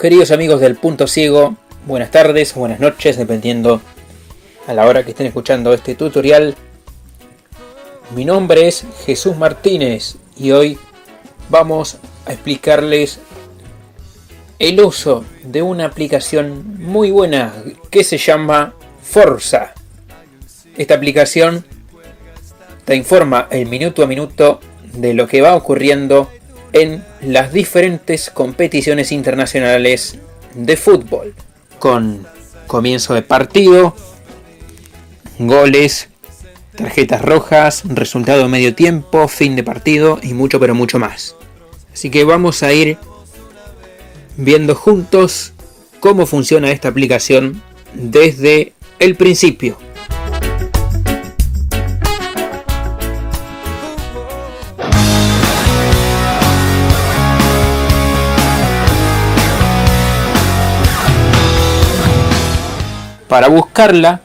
Queridos amigos del Punto Ciego, buenas tardes buenas noches, dependiendo a la hora que estén escuchando este tutorial. Mi nombre es Jesús Martínez y hoy vamos a explicarles el uso de una aplicación muy buena que se llama Forza. Esta aplicación te informa el minuto a minuto de lo que va ocurriendo en las diferentes competiciones internacionales de fútbol, con comienzo de partido, goles, tarjetas rojas, resultado de medio tiempo, fin de partido y mucho pero mucho más. Así que vamos a ir viendo juntos cómo funciona esta aplicación desde el principio. Para buscarla,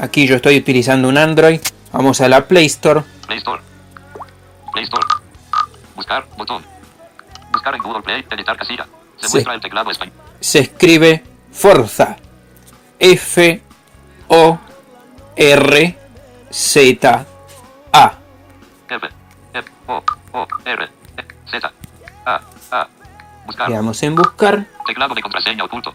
aquí yo estoy utilizando un Android. Vamos a la Play Store. Play Store. Play Store. Buscar, botón. Buscar en Google Play, editar casilla. Se muestra el teclado español. Se escribe Forza. F O R Z A. F, F, O, O, R, E, Z, A, A. Buscar. Le damos en buscar. Teclado de contraseña oculto.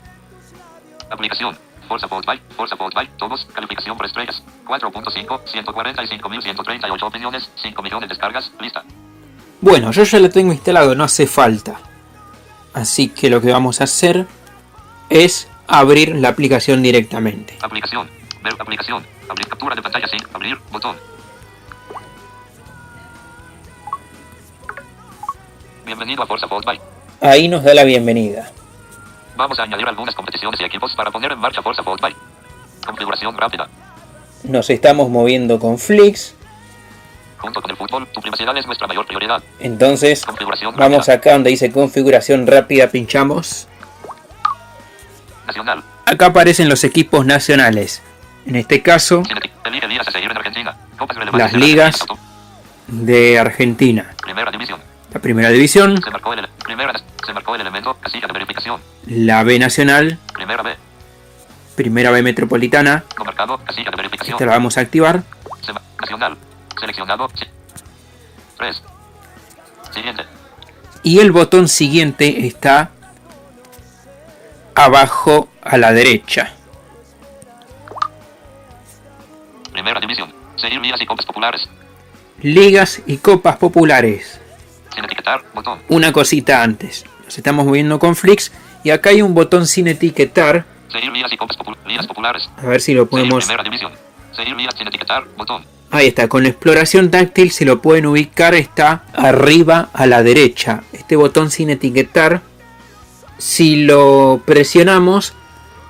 Aplicación. Forza Byte, Forza Byte, todos, calificación por estrellas. 4.5, 145.138 opiniones, 5 millones descargas, lista. Bueno, yo ya lo tengo instalado, no hace falta. Así que lo que vamos a hacer es abrir la aplicación directamente. Aplicación. Ver aplicación. Abrir captura de pantalla sin abrir, botón. Bienvenido a Forza Byte. Ahí nos da la bienvenida. Vamos a añadir algunas competiciones y equipos para poner en marcha Forza Byte. Configuración rápida. Nos estamos moviendo con Flix. Junto con el fútbol, tu privacidad es nuestra mayor prioridad. Entonces, vamos rápida. acá donde dice configuración rápida, pinchamos. Nacional. Acá aparecen los equipos nacionales. En este caso, ligas en Las ligas. De Argentina. Primera división. La primera división, Se marcó el primera se marcó el elemento casilla de verificación. La B nacional, Primera B. primera B metropolitana. No marcado casilla de verificación. Esta la vamos a activar. Se ma- nacional. Seleccionado. Sí. 3. Siguiente. Y el botón siguiente está abajo a la derecha. Primera división. Seguir ligas y copas populares. Ligas y copas populares. Sin etiquetar. Botón. Una cosita antes. Nos estamos moviendo con Flix y acá hay un botón sin etiquetar. Seguir y populares. A ver si lo podemos... primera división. Seguir ligas sin etiquetar. Botón. Ahí está, con exploración táctil se lo pueden ubicar, está arriba a la derecha. Este botón sin etiquetar, si lo presionamos,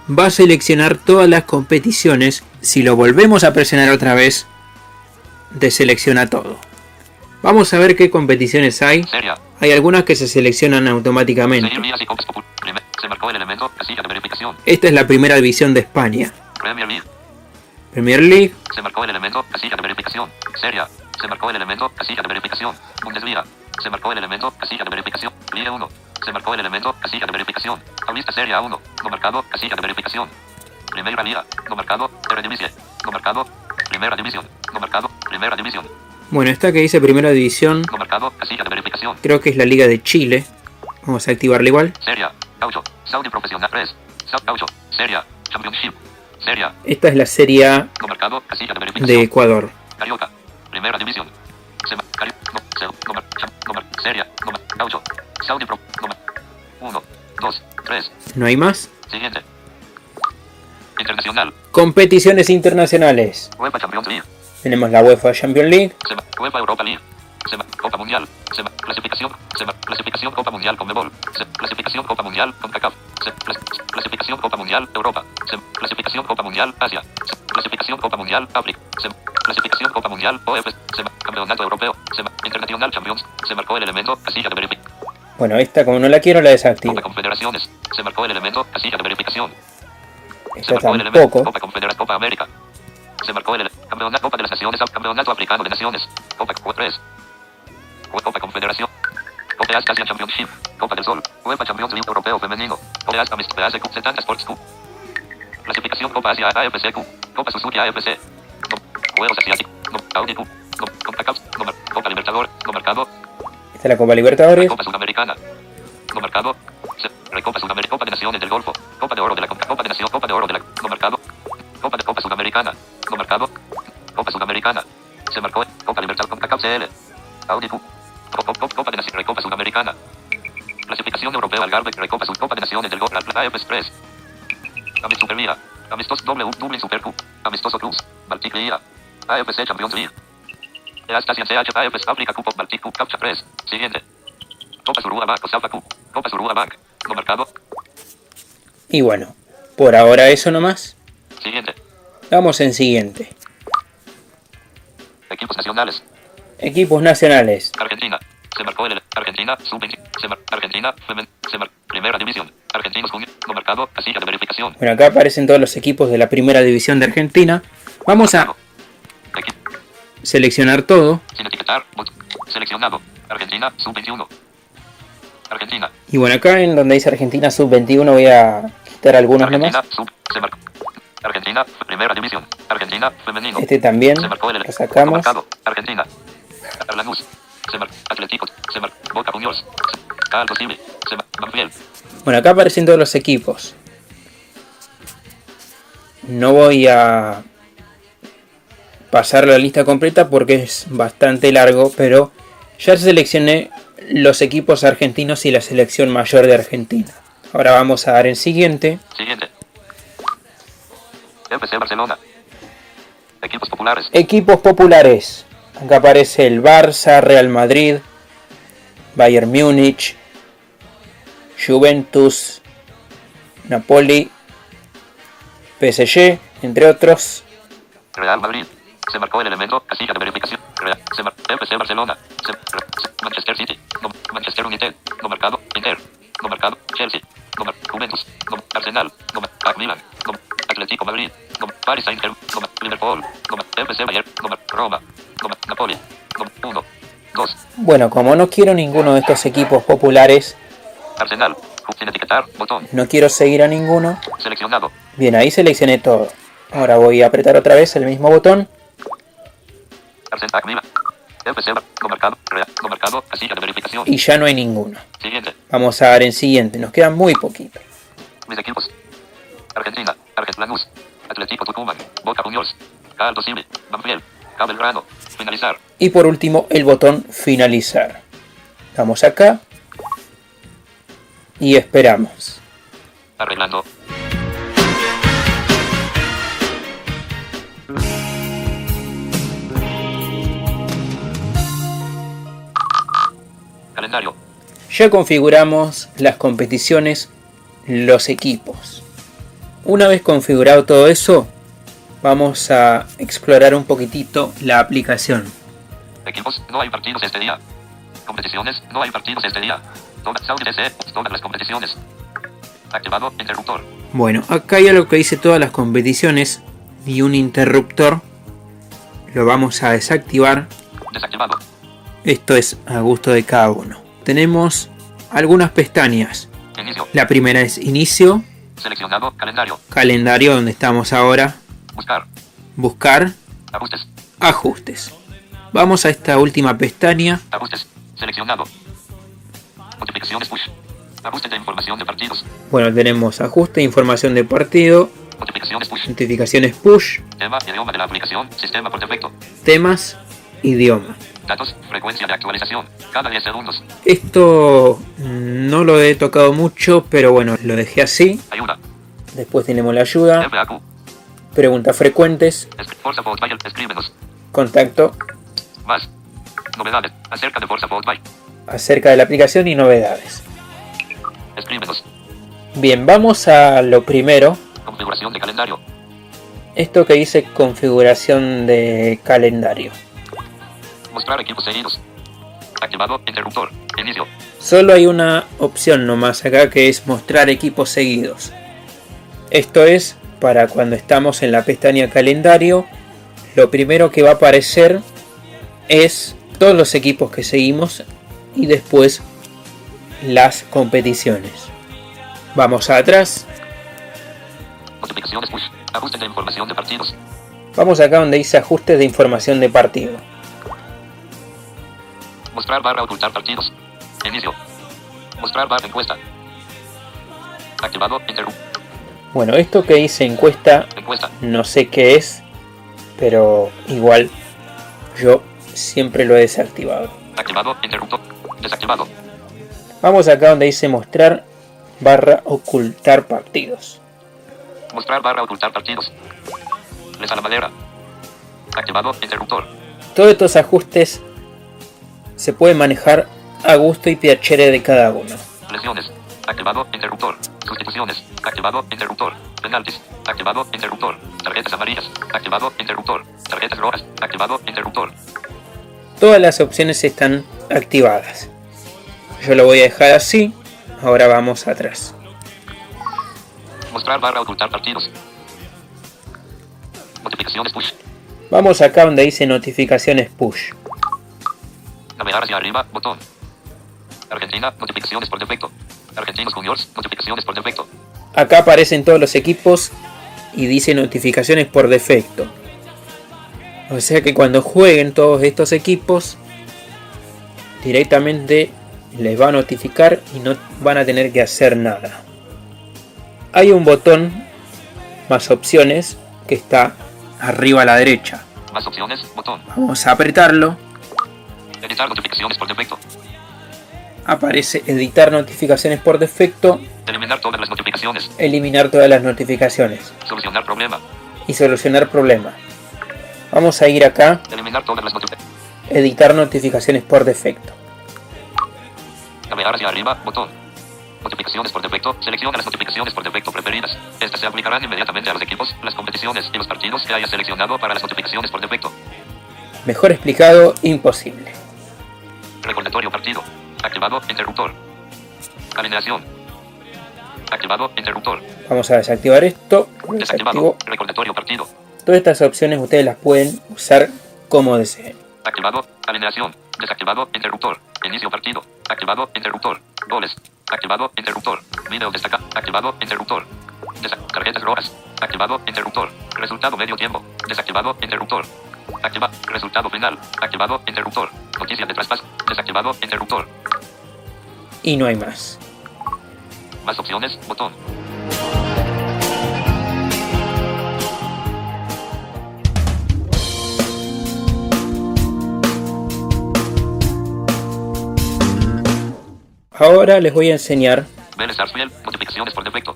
va a seleccionar todas las competiciones. Si lo volvemos a presionar otra vez, deselecciona todo. Vamos a ver qué competiciones hay. Hay algunas que se seleccionan automáticamente. Se marcó el elemento casilla de verificación. Esta es la primera división de España. Premier League. Premier League, Se marcó el elemento casilla de verificación. Seria. Se marcó el elemento casilla de verificación. Bundesliga. Se marcó el elemento casilla de verificación. Liga 1. Se marcó el elemento casilla de verificación. Paulista Serie 1. No marcado casilla de verificación. Primera Liga. No marcado. Eredivisie. No marcado. Primera división. No marcado. Primera división. bueno, esta que dice primera división, No marcado casilla de verificación. creo que es la Liga de Chile. Vamos a activarla igual. Seria. Gaucho. Saudi Profesional 3. South Gaucho. Seria. Championship. Seria. Esta es la Serie A de de. Ecuador. Carioca. Primera división. Se ma- Cari- no, se- no mar- cham- no mar- Seria. No mar- Gaucho. Saudi Pro. No mar- Uno. Dos. Tres. ¿No hay más? Siguiente. Internacional. Competiciones internacionales. UEFA Champions League. Tenemos la UEFA Champions League, Se ma- UEFA Europa League. Se ma- Copa Mundial. Se ma- Clasificación. Se ma- Clasificación Copa Mundial Conmebol. Se- Clasificación Copa Mundial CONCACAF. Se- Clas- Clasificación Copa Mundial Europa. Se- Clasificación Copa Mundial Asia. Se- Clasificación Copa Mundial África. Se- Clasificación Copa Mundial OF. Se Campeonato Europeo. Se Internacional Champions. Se marcó el elemento casilla de verificación. Bueno, esta como no la quiero la desactivo. Copa Confederaciones. Se marcó el elemento casilla de verificación. Se Esta marcó el elemento tampoco. Copa Confederación Copa América. Se marcó el Campeonato Copa de las Naciones Campeonato Africano de Naciones. Copa 3. Copa Confederación. OPAS Asia Championship. Copa del Sol. UEFA Champions League Europeo Femenino. OPAS Amist PAS Cup 70 Sports Cup. Clasificación Copa Asia AFC Cup. Copa Suzuki AFC. Juegos Asiáticos. Audi Cup. No. Mer- Copa Libertador. No Mercado. Esta es la Copa Libertadores. Copa Sudamericana. No Mercado. Se- Recopa Sudamericana. Copa de Naciones del Golfo. Copa de Oro de la Copa de Nación. Copa de Oro de la No Mercado. Copa de Copa Sudamericana. No Mercado. Copa Sudamericana. Se marcó. Copa Libertad CONCACAF CL. Audi Cup. Sudamericana. Clasificación Europea Algarve. Recopa Subcopa de Naciones del Golfo. AF Express. Amist Superliga. Amistoso W. Dublin Super Cup. Amistoso Plus. Baltic Liga. AFC Champions League. East Asian CH AFC Africa Cup Baltic Cup Capture Press. Siguiente. Copa Suruga Bank. Salva Cup. Copa Suruga Bank. No Mercado. Y bueno, por ahora eso nomás. Siguiente. Vamos en siguiente. Equipos nacionales. Equipos nacionales. Argentina. Se marcó el Argentina. Sub-20. Se mar- Argentina. Se mar- Primera división. Argentinos. No Mercado. Casilla de verificación. Bueno, acá aparecen todos los equipos de la primera división de Argentina. Vamos a seleccionar todo. Sin etiquetar. Seleccionado. Argentina. Sub-21. Argentina. Y bueno, acá en donde dice Argentina sub-21 voy a quitar algunos Argentina. nomás. Sub. Se marcó. Argentina. Primera división. Argentina. Femenino. Este también Se marcó el lo sacamos. Marcado. Argentina. Lanús. Se marcó. Atlético. Se marcó. Boca Juniors. Se- Caldo Civil. Se marcó. Banfield. Bueno, acá aparecen todos los equipos. No voy a pasar la lista completa porque es bastante largo, pero ya seleccioné los equipos argentinos y la selección mayor de Argentina. Ahora vamos a dar en siguiente. Siguiente. FC Barcelona. Equipos populares. Equipos populares. Acá aparece el Barça, Real Madrid, Bayern Múnich, Juventus, Napoli, PSG, entre otros. Real Madrid. Se marcó el elemento. Casilla de verificación. Real. Se mar- FC Barcelona. Se- Manchester City. No, Manchester United. No mercado. Inter. No mercado. Chelsea. No Juventus. No, Arsenal. No AC Milan. No, Atlético Madrid. No, Paris Saint Germain. No, Liverpool. No, FC Bayern. No, Roma. No, Napoli. No, 1. 2. Bueno, como no quiero ninguno de estos equipos populares, Arsenal. Sin etiquetar. Botón. no quiero seguir a ninguno. Seleccionado. Bien, ahí seleccioné todo. Ahora voy a apretar otra vez el mismo botón. Y ya no hay ninguno. Siguiente. Vamos a dar en siguiente. Nos quedan muy poquito. Mis equipos. Argentina. Argentina Lanús. Atlético Tucumán. Boca Juniors. Caldo Civil. Banfield. Cabo Belgrano. Finalizar. Y por último, el botón finalizar. Vamos acá. Y esperamos. Arreglando. Calendario. Ya configuramos las competiciones, los equipos. Una vez configurado todo eso, vamos a explorar un poquitito la aplicación. Equipos. No hay partidos este día. Competiciones. No hay partidos este día. Todas, Saudi DC, todas las competiciones. Activado. Interruptor. Bueno, acá hay algo que dice todas las competiciones y un interruptor. Lo vamos a desactivar. Desactivado. Esto es a gusto de cada uno. Tenemos algunas pestañas. Inicio. La primera es inicio, Seleccionado. Calendario. calendario donde estamos ahora, Buscar. buscar, Ajustes. ajustes. Vamos a esta última pestaña. Ajustes. Seleccionado. Notificaciones push. Ajustes de información de partidos. Bueno, tenemos ajuste, información de partido, Notificaciones push. notificaciones push, Tema idioma de la aplicación. Sistema por defecto. temas, idioma. Datos. Frecuencia de actualización. Cada 10 segundos. Esto no lo he tocado mucho, pero bueno, lo dejé así. Ayuda. Después tenemos la ayuda, FAQ. preguntas frecuentes, Es- Forza Volkswagen. Escríbenos. contacto Más. Novedades. Acerca de Forza Volkswagen. Acerca de la aplicación y novedades. Escríbenos. Bien, vamos a lo primero. Configuración de calendario. Esto que dice configuración de calendario. Mostrar equipos seguidos. Activado. Interruptor. Inicio. Solo hay una opción nomás acá que es mostrar equipos seguidos. Esto es para cuando estamos en la pestaña calendario. Lo primero que va a aparecer es todos los equipos que seguimos y después las competiciones. Vamos atrás. Notificaciones push. Ajuste de información de partidos. Vamos acá donde dice ajustes de información de partido. Mostrar barra ocultar partidos. Inicio. Mostrar barra encuesta. Activado. Bueno, esto que dice encuesta Encuesta. no sé qué es, pero igual yo siempre lo he desactivado. Activado. Interrupto. Desactivado. Vamos acá donde dice mostrar barra ocultar partidos. Mostrar barra ocultar partidos. Lesa la madera. Activado. Interruptor. Todos estos ajustes se pueden manejar a gusto y piacere de cada uno. Lesiones. Activado. Interruptor. Sustituciones. Activado. Interruptor. Penaltis. Activado. Interruptor. Tarjetas amarillas. Activado. Interruptor. Tarjetas rojas. Activado. Interruptor. Todas las opciones están activadas. Yo lo voy a dejar así. Ahora vamos atrás. Mostrar barra ocultar partidos. Notificaciones push. Vamos acá donde dice notificaciones push. Navegar hacia arriba. Botón. Argentina. Notificaciones por defecto. Argentinos Juniors. Notificaciones por defecto. Acá aparecen todos los equipos y dice notificaciones por defecto. O sea que cuando jueguen todos estos equipos, directamente les va a notificar y no van a tener que hacer nada. Hay un botón más opciones que está arriba a la derecha. Más opciones. Botón. Vamos a apretarlo. Editar notificaciones por defecto. Aparece editar notificaciones por defecto, Eliminar todas las notificaciones. eliminar todas las notificaciones Solucionar problema. y solucionar problemas. Vamos a ir acá, Eliminar todas las notificaciones. editar notificaciones por defecto. Navegar hacia arriba. Botón. Notificaciones por defecto. Selecciona las notificaciones por defecto preferidas. Estas se aplicarán inmediatamente a los equipos, las competiciones y los partidos que hayas seleccionado para las notificaciones por defecto. Mejor explicado, imposible. Recordatorio partido. Activado. Interruptor. Alineación. Activado. Interruptor. Vamos a desactivar esto. Desactivado. Recordatorio partido. Todas estas opciones ustedes las pueden usar como deseen. Activado. Alineación. Desactivado. Interruptor. Inicio partido. Activado. Interruptor. Goles. Activado. Interruptor. Video destaca. Activado. Interruptor. Desa- tarjetas rojas. Activado. Interruptor. Resultado medio tiempo. Desactivado. Interruptor. Activa. Resultado final. Activado. Interruptor. Noticia de traspaso. Desactivado. Interruptor. Y no hay más. Más opciones. Botón. Ahora les voy a enseñar por defecto.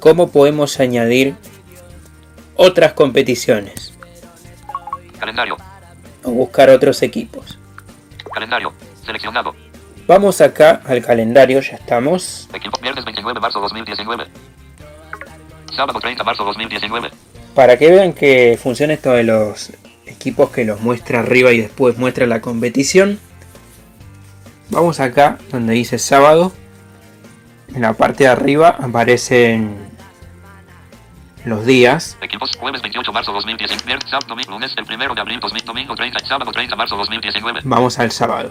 cómo podemos añadir otras competiciones Calendario. o buscar otros equipos. Calendario. Seleccionado. Vamos acá al calendario, ya estamos. Equipo. Viernes 29 de marzo 2019. Sábado 30 de marzo 2019. Para que vean que funciona esto de los equipos que los muestra arriba y después muestra la competición. Vamos acá donde dice sábado. En la parte de arriba aparecen los días. Equipos, jueves 28 de marzo 2019, viernes, sábado, domingo, lunes, el primero de abril 2000, domingo 30, sábado 30 de marzo 2019. Vamos al sábado.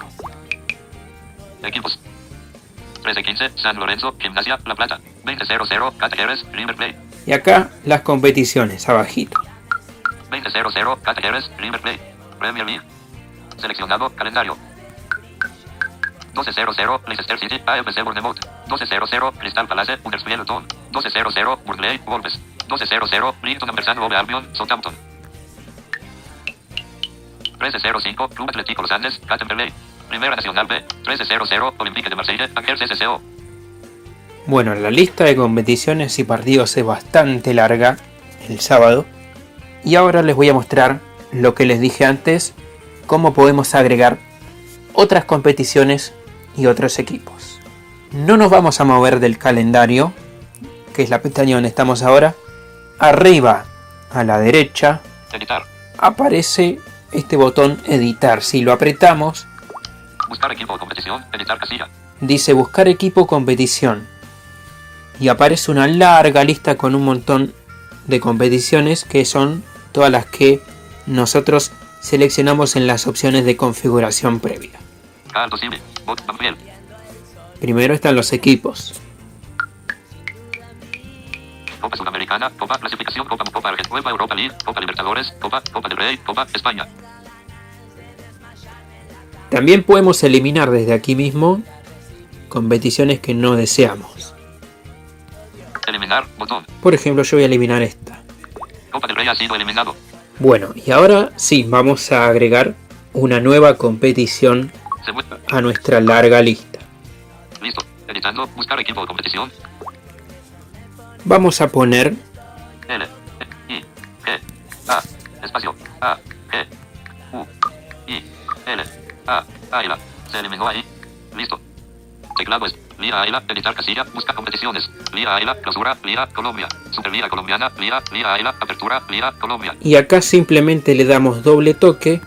Equipos. 13 15, San Lorenzo, Gimnasia, La Plata. 20 0 0, Catalleres, River Plate. Y acá las competiciones, abajito. 20 0 0, Catalleres, River Plate. Premier League. Seleccionado, calendario. 12 0 0, Leicester City, AFC Bournemouth. 12 0 0, Crystal Palace, Huddersfield Luton. 12 0 0, Burnley, Wolves. 12 0 0, Brighton Ambersand Hove Albion, Southampton. 13 0 5, Club Atlético Los Andes, Catemberley. Primera Nacional B, 13 0 0, Olympique de Marsella, Angers SCO. Bueno, la lista de competiciones y partidos es bastante larga el sábado. Y ahora les voy a mostrar lo que les dije antes, cómo podemos agregar otras competiciones y otros equipos. No nos vamos a mover del calendario, que es la pestaña donde estamos ahora. Arriba a la derecha Editar. aparece este botón editar. Si lo apretamos, Buscar equipo o competición, editar casilla. dice buscar equipo competición y aparece una larga lista con un montón de competiciones que son todas las que nosotros seleccionamos en las opciones de configuración previa. Primero están los equipos. Copa Sudamericana, Copa Clasificación, Copa Copa Argentina, Copa Europa League, Copa Libertadores, Copa Copa del Rey, Copa España. También podemos eliminar desde aquí mismo competiciones que no deseamos. Eliminar, botón. Por ejemplo, yo voy a eliminar esta. Copa del Rey ha sido eliminado. Bueno, y ahora sí, vamos a agregar una nueva competición. A nuestra larga lista. Listo. Editando, buscar equipo de competición. Vamos a poner L, E, I, G, A, espacio, A, G, U, I, L, A, Águila. Se eliminó ahí. Listo. Teclado es Liga Águila, editar casilla, busca competiciones. Liga Águila, clausura, Liga, Colombia. Superliga Colombiana, Liga, Liga Águila, apertura, Liga, Colombia. y acá simplemente le damos doble toque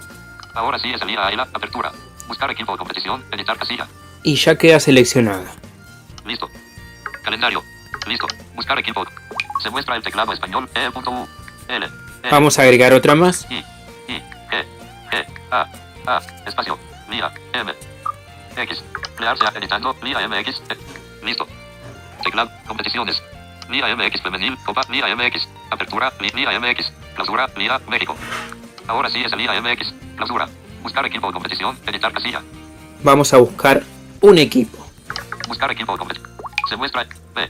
Ahora sí es el Liga Águila, apertura. Buscar equipo competición, editar casilla. y ya queda seleccionada. Listo. Calendario. Listo. Buscar equipo. Se muestra el teclado español E.U. L. E, Vamos a agregar otra más. I, I, G, G, A, A, espacio, Liga, M, X, plearse editando, Liga MX, E. listo. Teclado, competiciones, Liga MX femenil, Copa, Liga MX, apertura, Liga MX, clausura, Liga, México. Ahora sí es el Liga MX, clausura, buscar equipo de competición, editar casilla, Vamos a buscar un equipo. buscar equipo de competición. Se muestra B,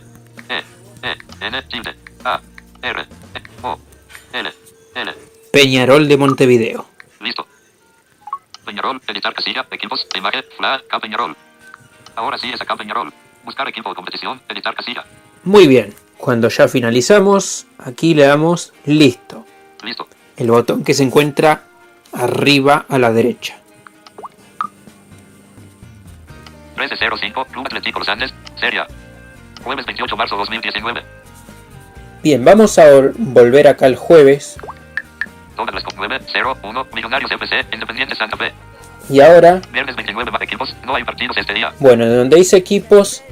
E, E, N, tilde, A, R, E, O, L, L, Peñarol de Montevideo. Listo. Peñarol, editar casilla, equipos, imagen, flag, K Peñarol. Ahora sí es acá Peñarol. Buscar equipo de competición, editar casilla. Muy bien. Cuando ya finalizamos, aquí le damos listo. Listo. El botón que se encuentra arriba a la derecha. 1305, Club Atlético Los Andes, Seria. Jueves 28 de marzo 2019. Bien, vamos a vol- volver acá el jueves. Todas las con 9, 0, 1, Millonarios FC, Independiente Santa Fe. Y ahora, Viernes 29 más equipos, no hay partidos este día. bueno, de donde dice equipos,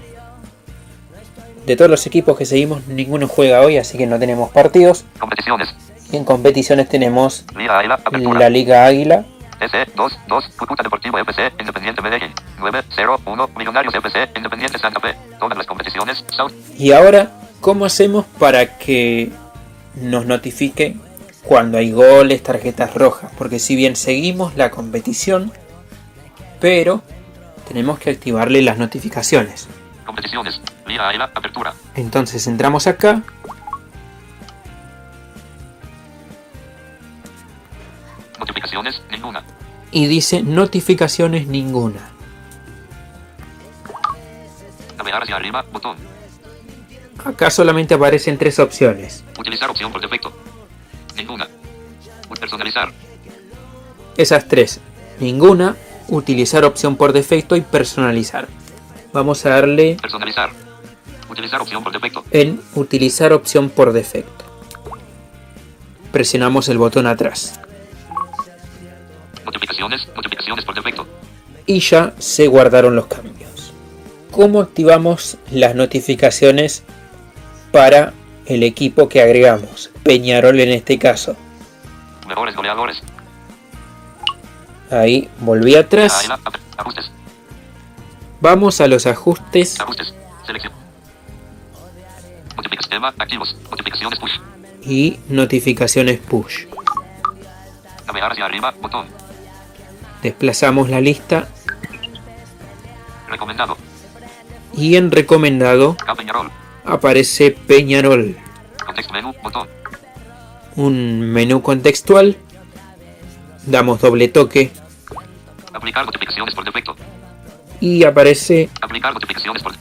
de todos los equipos que seguimos, ninguno juega hoy, así que no tenemos partidos. Competiciones. Y en competiciones tenemos Liga Águila, la Liga Águila, S, 2, 2, Cúcuta Deportivo FC, Independiente Medellín. 9, 0, 1, Millonarios FC, Independiente Santa Fe. Todas las competiciones, South. Y ahora, ¿cómo hacemos para que nos notifique cuando hay goles, tarjetas rojas? Porque si bien seguimos la competición, pero tenemos que activarle las notificaciones. Competiciones. Liga Águila, apertura. Entonces entramos acá, Notificaciones, ninguna. y dice notificaciones ninguna. Navegar hacia arriba, botón. Acá solamente aparecen tres opciones. Utilizar opción por defecto. Ninguna. Personalizar. Esas tres. Ninguna, utilizar opción por defecto y personalizar. Vamos a darle Personalizar. Utilizar opción por defecto. en utilizar opción por defecto. Presionamos el botón atrás Notificaciones, notificaciones por defecto. y ya se guardaron los cambios. ¿Cómo activamos las notificaciones para el equipo que agregamos? Peñarol en este caso. Mejores goleadores. Ahí volví atrás. Ajustes. Vamos a los ajustes Ajustes. Selección. Notificación. Tema. Activos. Notificaciones push. y notificaciones push. Navegar hacia arriba. Botón. Desplazamos la lista Recomendado. y en recomendado Peñarol. aparece Peñarol. Contexto menú. Botón. Un menú contextual. Damos doble toque Aplicar notificaciones por defecto. y aparece Aplicar notificaciones por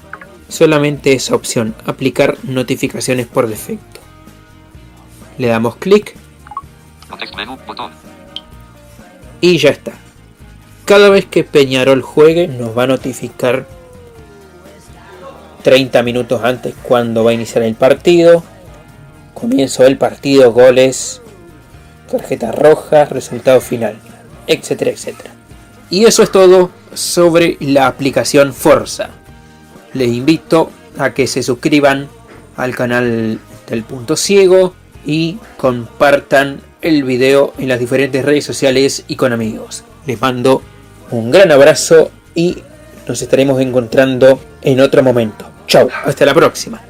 solamente esa opción, aplicar notificaciones por defecto. Le damos clic Contexto menú. Botón. y ya está. Cada vez que Peñarol juegue nos va a notificar 30 minutos antes cuando va a iniciar el partido, comienzo del partido, goles, tarjetas rojas, resultado final, etcétera, etcétera. Y eso es todo sobre la aplicación Forza. Les invito a que se suscriban al canal del punto ciego y compartan el video en las diferentes redes sociales y con amigos. Les mando un gran abrazo y nos estaremos encontrando en otro momento. Chau, hasta la próxima.